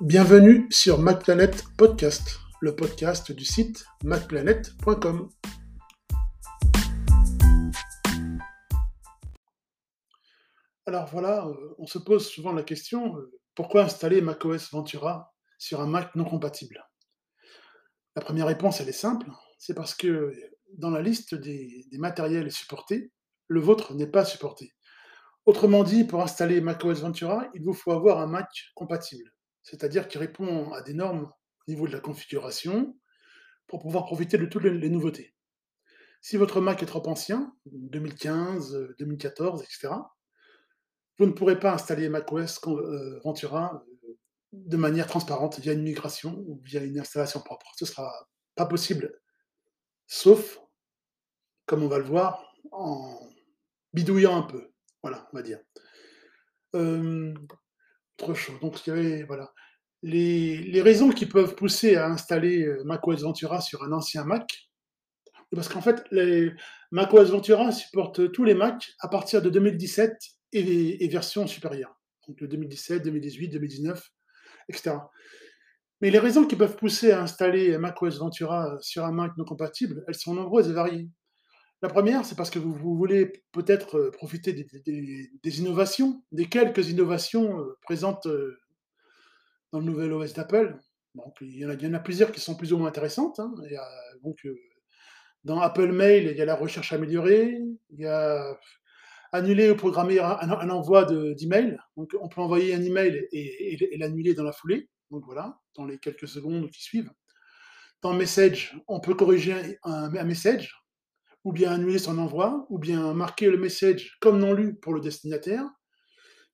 Bienvenue sur MacPlanet Podcast, le podcast du site macplanet.com. Alors voilà, euh, on se pose souvent la question euh, pourquoi installer macOS Ventura sur un Mac non compatible? La première réponse, elle est simple c'est parce que dans la liste des, des matériels supportés, le vôtre n'est pas supporté. Autrement dit, pour installer macOS Ventura, il vous faut avoir un Mac compatible c'est-à-dire qui répond à des normes au niveau de la configuration pour pouvoir profiter de toutes les, nouveautés. Si votre Mac est trop ancien, 2015, 2014, etc., vous ne pourrez pas installer macOS euh, Ventura euh, de manière transparente via une migration ou via une installation propre. Ce ne sera pas possible, sauf, comme on va le voir, en bidouillant un peu. Voilà, on va dire. Euh, Donc. Les, raisons qui peuvent pousser à installer euh, macOS Ventura sur un ancien Mac, parce qu'en fait, les macOS Ventura supporte tous les Macs à partir de 2017 et, et versions supérieures. Donc le 2017, 2018, 2019, etc. Mais les raisons qui peuvent pousser à installer macOS Ventura sur un Mac non compatible, elles sont nombreuses et variées. La première, c'est parce que vous, voulez peut-être euh, profiter des, innovations, des quelques innovations euh, présentes euh, dans le nouvel OS d'Apple. Donc, il y, en a, plusieurs qui sont plus ou moins intéressantes. Hein. donc, dans Apple Mail, il y a la recherche améliorée, il y a annuler ou programmer un, envoi d'email. donc, on peut envoyer un email et, l'annuler dans la foulée. Donc voilà, dans les quelques secondes qui suivent. Dans Message, on peut corriger un message ou bien annuler son envoi, ou bien marquer le message comme non lu pour le destinataire.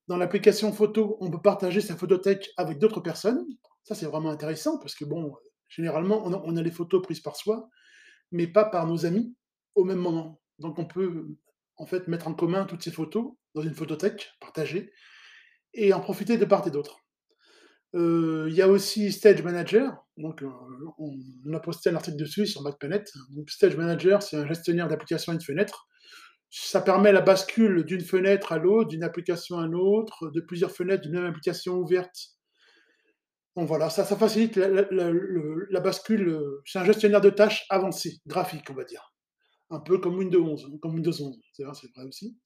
Dans l'application photo, on peut partager sa photothèque avec d'autres personnes. Ça, c'est vraiment intéressant parce que, bon, généralement, on a, les photos prises par soi, mais pas par nos amis au même moment. Donc, on peut, en fait, mettre en commun toutes ces photos dans une photothèque partagée et en profiter de part et d'autre. Euh, il y a aussi Stage Manager. Donc, euh, on, a posté un article dessus sur MacPanet. Donc, Stage Manager, c'est un gestionnaire d'applications et de fenêtres. Ça permet la bascule d'une fenêtre à l'autre, d'une application à une autre, de plusieurs fenêtres d'une même application ouverte. Donc voilà, ça, facilite la, la bascule. C'est un gestionnaire de tâches avancé, graphique, on va dire. Un peu comme Windows 11, comme Windows 11, c'est vrai aussi.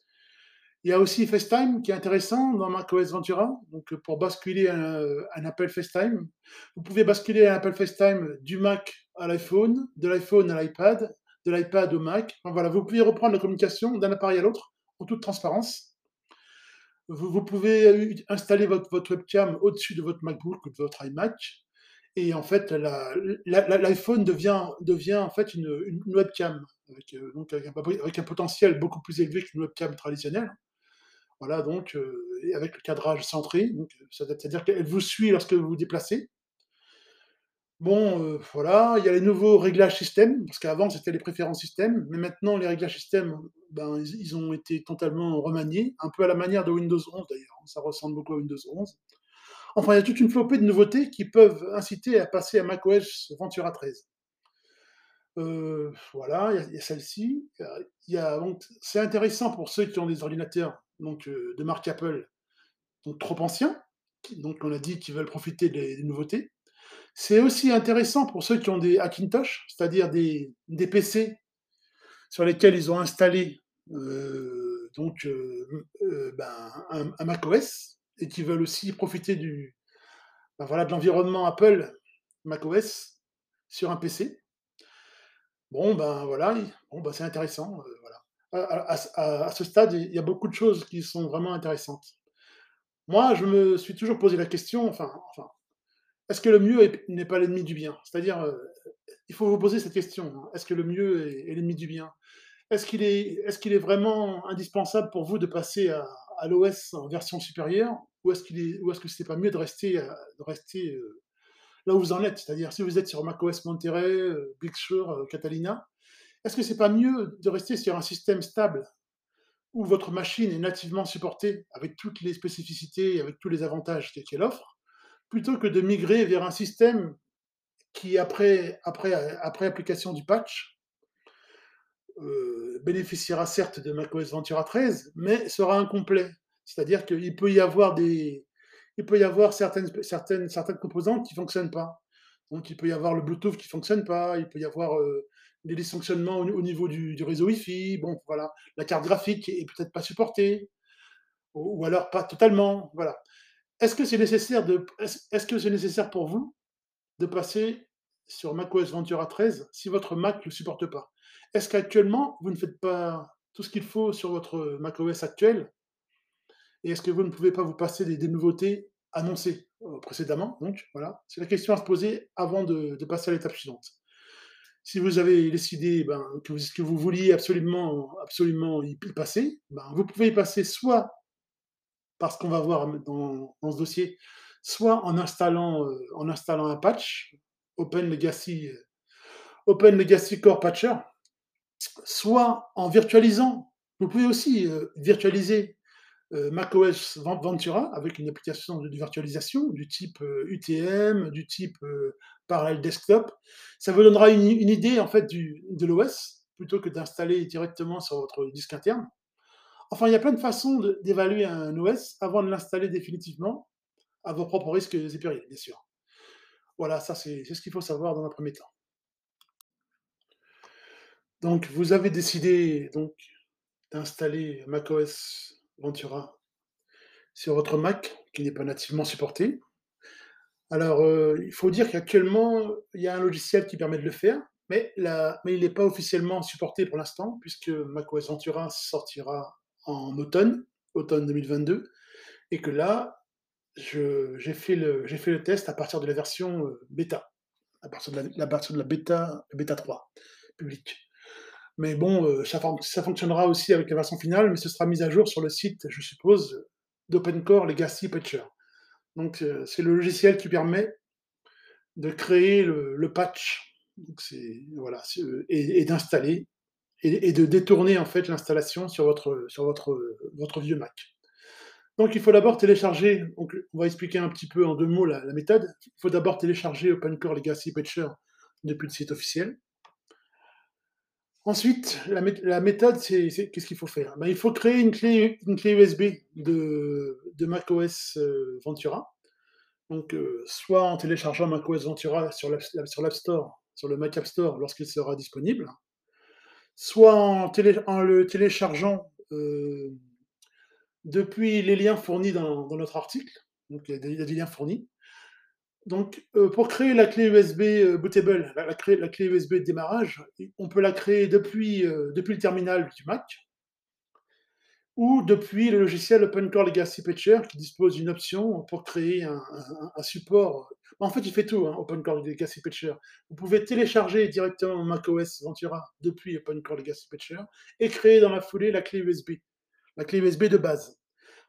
Il y a aussi FaceTime qui est intéressant dans macOS Ventura. Donc, pour basculer un, appel FaceTime, vous pouvez basculer un appel FaceTime du Mac à l'iPhone, de l'iPhone à l'iPad, de l'iPad au Mac. voilà, vous pouvez reprendre la communication d'un appareil à l'autre en toute transparence. Vous, pouvez installer votre, webcam au-dessus de votre MacBook ou de votre iMac. Et en fait, l'iPhone devient, en fait une, webcam euh, avec, un, potentiel beaucoup plus élevé qu'une webcam traditionnelle. Voilà, donc, euh, avec le cadrage centré, c'est-à-dire qu'elle vous suit lorsque vous vous déplacez. Bon, euh, voilà, il y a les nouveaux réglages système, parce qu'avant c'était les préférences système, mais maintenant les réglages système, ben, ils, ont été totalement remaniés, un peu à la manière de Windows 11 d'ailleurs, hein, ça ressemble beaucoup à Windows 11. Enfin, il y a toute une flopée de nouveautés qui peuvent inciter à passer à macOS Ventura 13. Euh, voilà, il y a, celle-ci. c'est intéressant pour ceux qui ont des ordinateurs donc, euh, de marque Apple, donc trop anciens, donc on a dit qu'ils veulent profiter des, nouveautés. C'est aussi intéressant pour ceux qui ont des Hackintosh, c'est-à-dire des, PC sur lesquels ils ont installé euh, donc, ben, un, macOS et qui veulent aussi profiter du, ben voilà, de l'environnement Apple macOS sur un PC. Bon, ben voilà, bon, ben, c'est intéressant. Euh, voilà. À, ce stade, il y a beaucoup de choses qui sont vraiment intéressantes. Moi, je me suis toujours posé la question, enfin, est-ce que le mieux n'est pas l'ennemi du bien? C'est-à-dire, euh, il faut vous poser cette question. Hein. Est-ce que le mieux est, l'ennemi du bien? Est-ce qu'il est, est, est, vraiment indispensable pour vous de passer à, l'OS en version supérieure? Ou est-ce qu'il est, ou est-ce que c'est pas mieux de rester, euh, de rester là où vous en êtes? C'est-à-dire, si vous êtes sur macOS Monterey, euh, Big Sur, euh, Catalina, est-ce que c'est pas mieux de rester sur un système stable où votre machine est nativement supportée avec toutes les spécificités et avec tous les avantages qu'elle offre, plutôt que de migrer vers un système qui, après, application du patch, euh, bénéficiera certes de macOS Ventura 13, mais sera incomplet? C'est-à-dire qu'il peut y avoir des, il peut y avoir certaines certaines composantes qui fonctionnent pas. Donc il peut y avoir le Bluetooth qui fonctionne pas, il peut y avoir, heu, des dysfonctionnements au au niveau du réseau Wi-Fi, bon voilà. La carte graphique est peut-être pas supportée ou alors pas totalement, voilà. Est-ce que c'est nécessaire de est-ce est-ce que c'est nécessaire pour vous de passer sur macOS Ventura 13 si votre Mac le supporte pas? Est-ce qu'actuellement, vous ne faites pas tout ce qu'il faut sur votre macOS actuel? Et est-ce que vous ne pouvez pas vous passer des nouveautés annoncées, heu, précédemment donc voilà? C'est la question à se poser avant de passer à l'étape suivante. Si vous avez décidé, ben, que vous vouliez absolument absolument y passer, ben, vous pouvez y passer soit parce qu'on va voir dans ce dossier, soit en installant, heu, en installant un patch, Open Legacy, heu, Open Legacy Core Patcher, soit en virtualisant. Vous pouvez aussi, heu, virtualiser, macOS Ven Ventura avec une application de virtualisation du type, UTM, du type, heu, Parallel Desktop. Ça vous donnera une idée en fait de l'OS, plutôt que d'installer directement sur votre disque interne. Enfin, il y a plein de façons d'évaluer un OS avant de l'installer définitivement, à vos propres risques et périls, bien sûr. Voilà, ça c'est ce qu'il faut savoir dans un 1er temps. Donc vous avez décidé donc d'installer macOS Ventura sur votre Mac, qui n'est pas nativement supporté. Alors, heu, il faut dire qu'actuellement, il y a un logiciel qui permet de le faire, mais il est pas officiellement supporté pour l'instant, puisque macOS Ventura sortira en automne, automne 2022 et que là, j'ai fait le test à partir de la version, heu, bêta, à partir de la partir de la bêta bêta 3 publique. Mais bon, heu, ça fonc ça fonctionnera aussi avec la version finale, mais ce sera mis à jour sur le site, je suppose, d'OpenCore Legacy Patcher. Donc heu, c'est le logiciel qui permet de créer le patch. Voilà, heu et d'installer et de détourner en fait l'installation sur votre vieux Mac. Donc il faut d'abord télécharger on va expliquer un petit peu en 2 mots la la méthode. Il faut d'abord télécharger OpenCore Legacy Patcher depuis le site officiel. Ensuite, la mét la méthode, c'est qu'est-ce qu'il faut faire? Ben, il faut créer une clé USB de macOS, heu, Ventura. Donc heu, soit en téléchargeant macOS Ventura sur l'App Store, sur le Mac App Store lorsqu'il sera disponible, soit en le téléchargeant, heu, depuis les liens fournis dans notre article. Donc il y a des liens fournis. Donc heu, pour créer la clé USB, heu, bootable, la clé USB de démarrage, on peut la créer depuis, heu, depuis le terminal du Mac ou depuis le logiciel OpenCore Legacy Patcher qui dispose d'une option pour créer un support. En fait, il fait tout, hein, OpenCore Legacy Patcher. Vous pouvez télécharger directement macOS Ventura depuis OpenCore Legacy Patcher et créer dans la foulée la clé USB, la clé USB de base.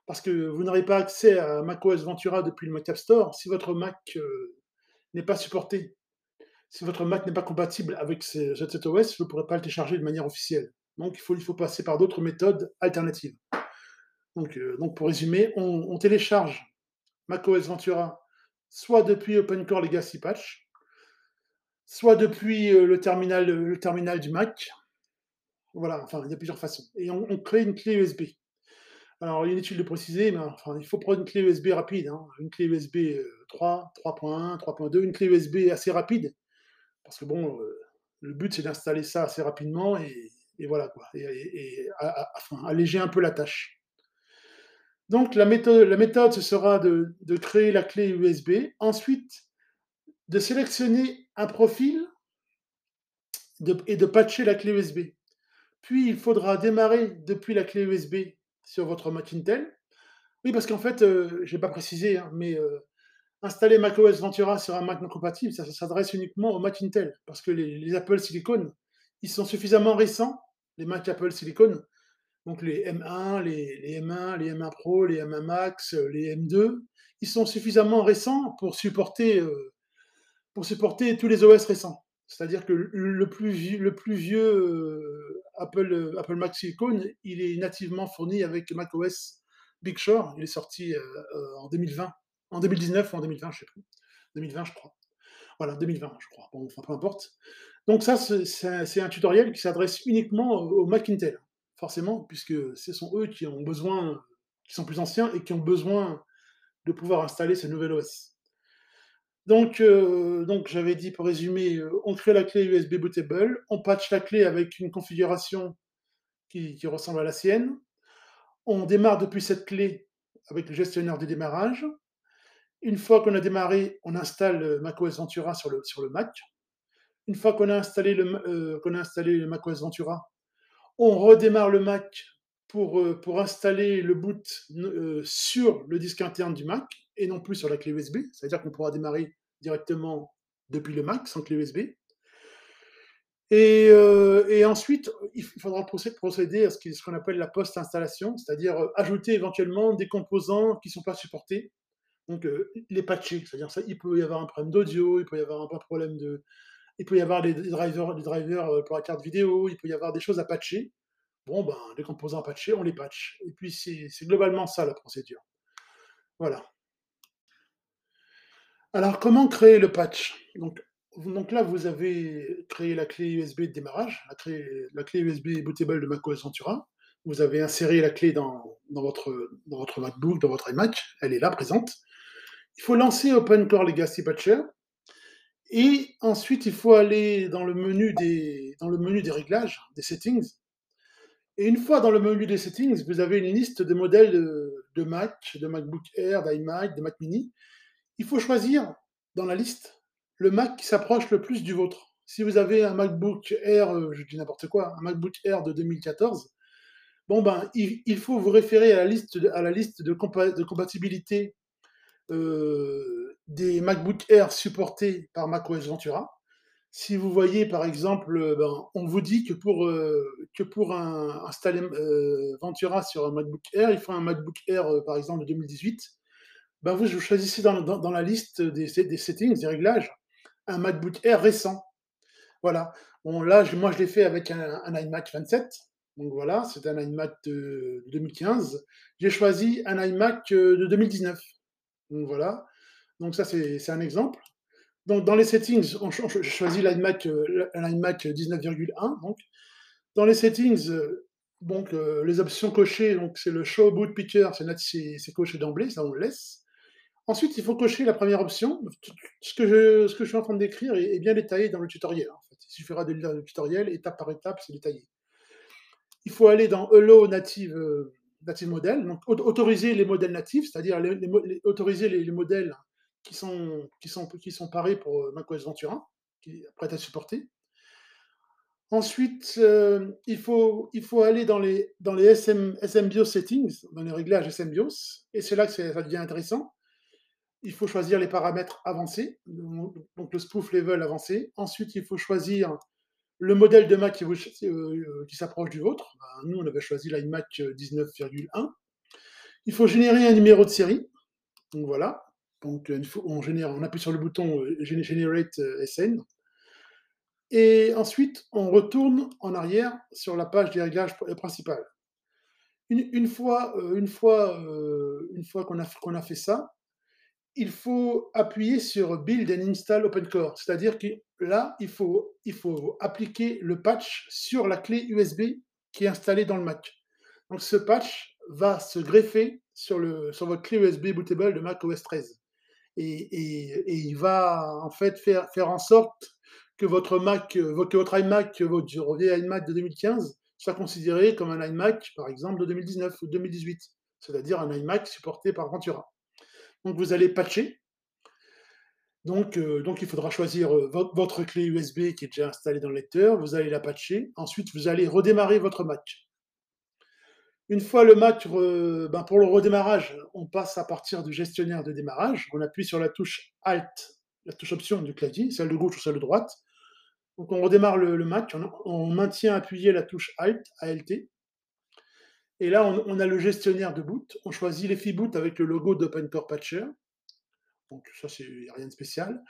Parce que vous n'aurez pas accès à macOS Ventura depuis le Mac App Store si votre Mac, heu, n'est pas supporté. Si votre Mac n'est pas compatible avec ce cet OS, vous pourrez pas le télécharger de manière officielle. Donc il faut passer par d'autres méthodes alternatives. Donc donc pour résumer, on télécharge macOS Ventura soit depuis OpenCore Legacy Patch soit depuis, heu, le terminal, du Mac. Voilà, enfin, il y a plusieurs façons et on crée une clé USB. Alors, il est inutile de préciser, mais enfin, il faut prendre une clé USB rapide, hein, une clé USB, heu, 3, 3.1, 3.2, une clé USB assez rapide. Parce que bon, heu, le but c'est d'installer ça assez rapidement et voilà quoi et et enfin, alléger un peu la tâche. Donc la métho la méthode, ce sera de de créer la clé USB, ensuite de sélectionner un profil et de patcher la clé USB. Puis il faudra démarrer depuis la clé USB sur votre Mac Intel. Oui, parce qu'en fait, heu, j'ai pas précisé, hein, mais heu, installer macOS Ventura sur un Mac non compatible, ça s'adresse uniquement aux Mac Intel. Parce que les Apple Silicon, ils sont suffisamment récents, les Mac Apple Silicon, donc les M1, les les M1, les M1 Pro, les M1 Max, les M2, ils sont suffisamment récents pour supporter, heu, pour supporter tous les OS récents. C'est-à-dire que le plus vieux le plus vieux, Apple, heu, Apple Mac Silicon, il est nativement fourni avec macOS Big Sur. Il est sorti, heu heu, en 2020, en 2019 ou en 2020, je sais plus. 2020, je crois. Voilà, 2020, je crois. Bon, enfin, peu importe. Donc ça, c'est un tutoriel qui s'adresse uniquement aux Mac Intel, forcément, puisque ce sont eux qui ont besoin qui sont plus anciens et qui ont besoin de pouvoir installer ce nouvel OS. Donc, euh, donc j'avais dit pour résumer, euh, on crée la clé USB bootable, on patch la clé avec une configuration qui, ressemble à la sienne, on démarre depuis cette clé avec le gestionnaire de démarrage. Une fois qu'on a démarré, on installe euh, macOS Ventura sur le, sur le Mac. Une fois qu'on a installé le, qu'on macOS Ventura, on redémarre le Mac pour, installer le boot sur le disque interne du Mac et non plus sur la clé USB. C'est-à-dire qu'on pourra démarrer directement depuis le Mac sans clé USB. Et, euh, et ensuite, il faudra procé- procéder à ce qu'on appelle la post-installation, c'est-à-dire euh, ajouter éventuellement des composants qui ne sont pas supportés. Donc euh, les patcher, c'est-à-dire ça, il peut y avoir un problème d'audio, il peut y avoir un problème de, il peut y avoir des, drivers, drivers pour la carte vidéo, il peut y avoir des choses à patcher. Bon, ben, les composants à patcher, on les patch. Et puis, c'est globalement ça, la procédure. Voilà. Alors, comment créer le patch? Donc, là, vous avez créé la clé USB de démarrage, la clé, USB bootable de macOS Ventura. Vous avez inséré la clé dans, votre, MacBook, dans votre iMac. Elle est là, présente. Il faut lancer OpenCore Legacy Patcher. Et ensuite, il faut aller dans le menu des, dans le menu des réglages, des settings. Et une fois dans le menu des settings, vous avez une liste de modèles de, de Mac, de MacBook Air, d'iMac, de Mac Mini. Il faut choisir dans la liste le Mac qui s'approche le plus du vôtre. Si vous avez un MacBook Air, euh, je dis n'importe quoi, un MacBook Air de 2014, bon ben, il, faut vous référer à la liste de, compatibilité euh, des MacBook Air supportés par macOS Ventura. Si vous voyez, par exemple, euh, ben, on vous dit que pour, installer Ventura sur un MacBook Air, il faut un MacBook Air, par exemple, de 2018. Ben, vous, vous choisissez dans, dans- la liste des, des settings, des réglages, un MacBook Air récent. Voilà. Là, moi, je l'ai fait avec un, un iMac 27. Donc voilà, c'est un iMac de 2015. J'ai choisi un iMac euh, de 2019. Donc voilà. Donc ça, c'est un exemple. Donc dans les settings, on, je choisis l'iMac, euh, l'iMac 19,1. Donc dans les settings, euh, donc euh, les options cochées, c'est le Show Boot Picker, c'est coché d'emblée, ça on le laisse. Ensuite, il faut cocher la première option. Ce que je, ce que je suis en train de décrire est, bien détaillé dans le tutoriel. Il suffira de lire le tutoriel, étape par étape, c'est détaillé. Il faut aller dans Hello Native, euh, native Model, donc au- autoriser les modèles natifs, c'est-à-dire autoriser les, les modèles qui sont, qui, sont, qui sont parés pour euh, macOS Ventura, qui est prêt à supporter. Ensuite, euh, il, faut, il faut aller dans les, dans les SM, SMBIOS settings, dans les réglages SMBIOS, et c'est là que ça devient intéressant. Il faut choisir les paramètres avancés, donc le spoof level avancé. Ensuite, il faut choisir le modèle de Mac qui, euh, qui s'approche du vôtre. Ben, nous, on avait choisi l'iMac 19,1. Il faut générer un numéro de série. Donc voilà. Donc on, génère, on appuie sur le bouton euh, Gen- Generate euh, SN. Et ensuite, on retourne en arrière sur la page des réglages pr- principales. Une, une fois, euh, fois, euh, fois qu'on a, qu'on a fait ça, il faut appuyer sur Build and Install OpenCore. C'est-à-dire que là, il faut, il faut appliquer le patch sur la clé USB qui est installée dans le Mac. Donc ce patch va se greffer sur, le, sur votre clé USB bootable de Mac OS 13. Et, et- il va en fait faire, en sorte que votre Mac, euh, votre iMac, votre iMac de 2015 soit considéré comme un iMac, par exemple, de 2019 ou 2018, c'est-à-dire un iMac supporté par Ventura. Donc vous allez patcher. Donc, euh, il faudra choisir euh, vo- votre clé USB qui est déjà installée dans le lecteur, vous allez la patcher, ensuite vous allez redémarrer votre Mac. Une fois le re- ben, pour le redémarrage, on passe à partir du gestionnaire de démarrage, on appuie sur la touche Alt, la touche option du clavier, celle de gauche ou celle de droite. Donc on redémarre le, Mac, on, on maintient appuyé la touche Alt, ALT. Et là, on, a le gestionnaire de boot. On choisit l'EFI boot avec le logo d'OpenCore Patcher. Donc ça, c'est rien de spécial.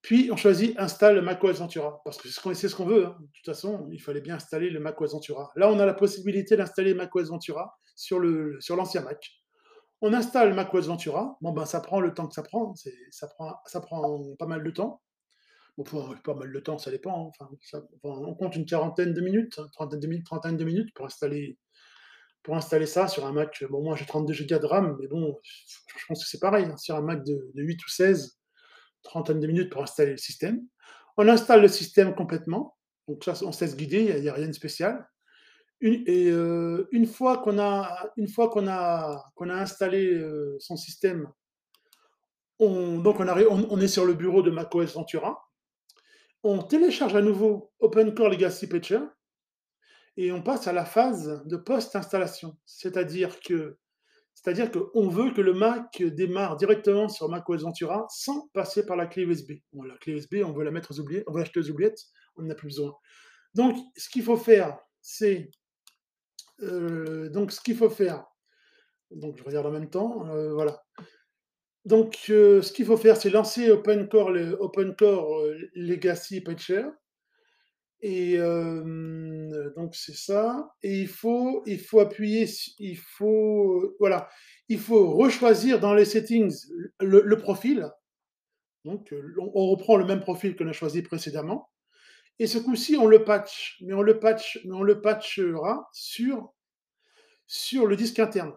Puis on choisit installe macOS Ventura, parce que c'est ce qu'on veut. hein. De toute façon, il fallait bien installer le macOS Ventura. Là, on a la possibilité d'installer macOS Ventura sur l'ancien Mac. On installe macOS Ventura. Bon ben, ça prend le temps que ça prend. Ça prend pas mal de temps. Bon, pas mal de temps, ça dépend. hein. On compte une quarantaine de minutes, hein, trentaine de minutes, trentaine de minutes pour installer pour installer ça sur un Mac. Bon, moi j'ai 32 Go de RAM, mais bon, je pense que c'est pareil. Hein, sur un Mac de, 8 ou 16, trentaine de minutes pour installer le système. On installe le système complètement. Donc ça, on se laisse guider, il n'y a, rien de spécial. Une, et euh, une fois qu'on a, une fois qu'on a, qu'on a installé euh, son système, on, donc on, on, est sur le bureau de macOS Ventura. On télécharge à nouveau OpenCore Legacy Patcher et on passe à la phase de post-installation. C'est-à-dire que c'est-à-dire qu'on veut que le Mac démarre directement sur macOS Ventura sans passer par la clé USB. Bon, la clé USB, on veut la mettre aux oubliettes, on veut l'acheter aux oubliettes, on n'en a plus besoin. Donc, ce qu'il faut faire, c'est euh, donc ce qu'il faut faire. Donc, je regarde en même temps. Euh, voilà. Donc, euh, ce qu'il faut faire, c'est lancer OpenCore Legacy Patcher et donc c'est ça. Et il faut, il faut appuyer, il faut, voilà, il faut rechoisir dans les settings le, profil. Donc on, reprend le même profil qu'on a choisi précédemment. Et ce coup-ci, on le patch, mais on le patch, mais on le patchera sur sur le disque interne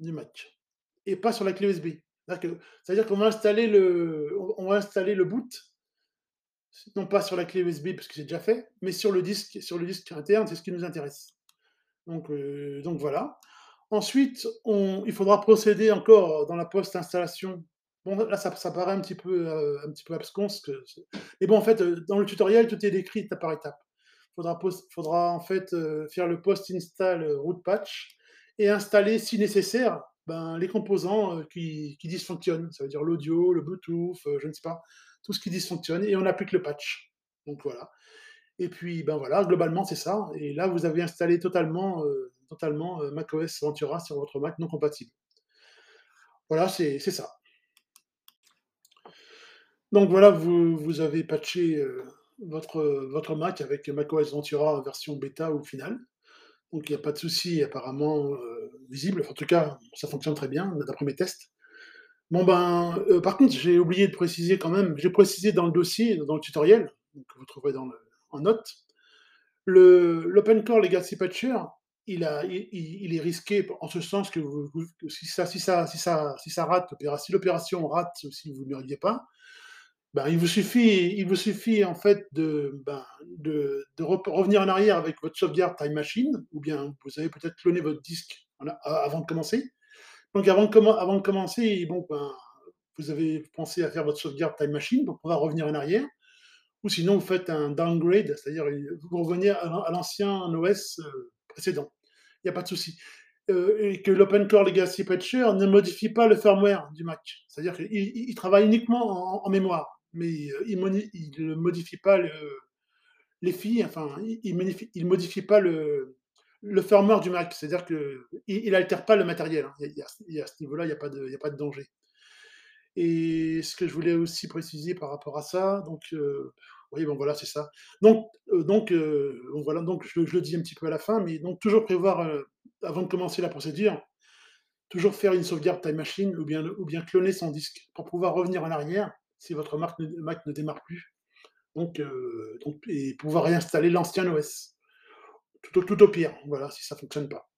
du Mac et pas sur la clé USB. C'est-à-dire qu'on va installer le, on va installer le boot non pas sur la clé USB parce que c'est déjà fait, mais sur le disque, sur le disque interne, c'est ce qui nous intéresse. Donc, euh, voilà. Ensuite, il faudra procéder encore dans la post-installation. Bon, là, ça, paraît un petit peu, euh, un absconce. Mais bon, en fait, euh, dans le tutoriel, tout est décrit étape par étape. Il faudra, faudra en fait faire le post-install root patch et installer, si nécessaire, ben, les composants qui, qui, dysfonctionnent. Ça veut dire l'audio, le Bluetooth, je ne sais pas, tout ce qui dysfonctionne, et on applique le patch. Donc voilà. Et puis, ben voilà, globalement, c'est ça. Et là, vous avez installé totalement, euh, totalement euh, macOS Ventura sur votre Mac non compatible. Voilà, c'est ça. Donc voilà, vous, vous avez patché euh, votre, votre Mac avec macOS Ventura version bêta ou finale. Donc il n'y a pas de souci apparemment visible. En tout cas, ça fonctionne très bien d'après mes tests. Bon ben, euh, par contre, j'ai oublié de préciser quand même, j'ai précisé dans le dossier, dans le tutoriel, que vous trouverez dans en note, l'OpenCore Legacy Patcher, il, a, il, est risqué en ce sens que, si, ça, si, ça, si, ça, si ça rate, si l'opération rate, si vous ne l'auriez pas, ben, il, vous suffit, il vous suffit en fait de, ben, de revenir en arrière avec votre sauvegarde Time Machine, ou bien vous avez peut-être cloné votre disque avant de commencer, donc avant de, commencer, bon, ben, vous avez pensé à faire votre sauvegarde Time Machine pour pouvoir revenir en arrière, ou sinon vous faites un downgrade, c'est-à-dire vous revenez à l'ancien OS euh, précédent. Il n'y a pas de souci. Euh, et que l'OpenCore Legacy Patcher ne modifie pas le firmware du Mac. C'est-à-dire qu'il travaille uniquement en, mémoire, mais euh, il ne modifie pas le, les filles, enfin, il ne modifie pas le, le firmware du Mac, c'est-à-dire qu'il n'altère pas le matériel. Hein. Il à ce niveau-là, il n'y a, pas de, a danger. Et ce que je voulais aussi préciser par rapport à ça, donc, euh, oui, bon voilà, c'est ça. Donc, euh, donc, euh, voilà, donc je, le dis un petit peu à la fin, mais donc toujours prévoir, avant de commencer la procédure, toujours faire une sauvegarde Time Machine ou bien, ou bien cloner son disque pour pouvoir revenir en arrière si votre Mac ne, démarre plus. Donc, et pouvoir réinstaller l'ancien OS tout, au pire, voilà, si ça ne fonctionne pas.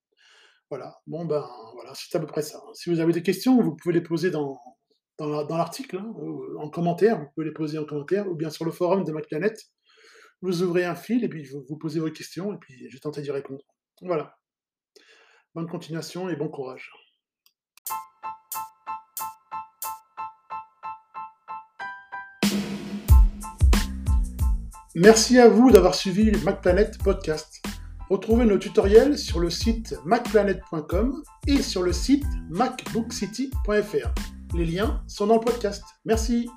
Voilà, bon ben voilà, c'est à peu près ça. Si vous avez des questions, vous pouvez les poser dans, l'article, hein, en commentaire, vous pouvez les poser en commentaire, ou bien sur le forum de MacPlanet. Vous ouvrez un fil et puis vous, vous posez vos questions, et puis je vais tenter d'y répondre. Voilà. Bonne continuation et bon courage. Merci à vous d'avoir suivi le MacPlanet Podcast. Retrouvez nos tutoriels sur le site macplanet.com et sur le site macbookcity.fr. Les liens sont dans le podcast. Merci.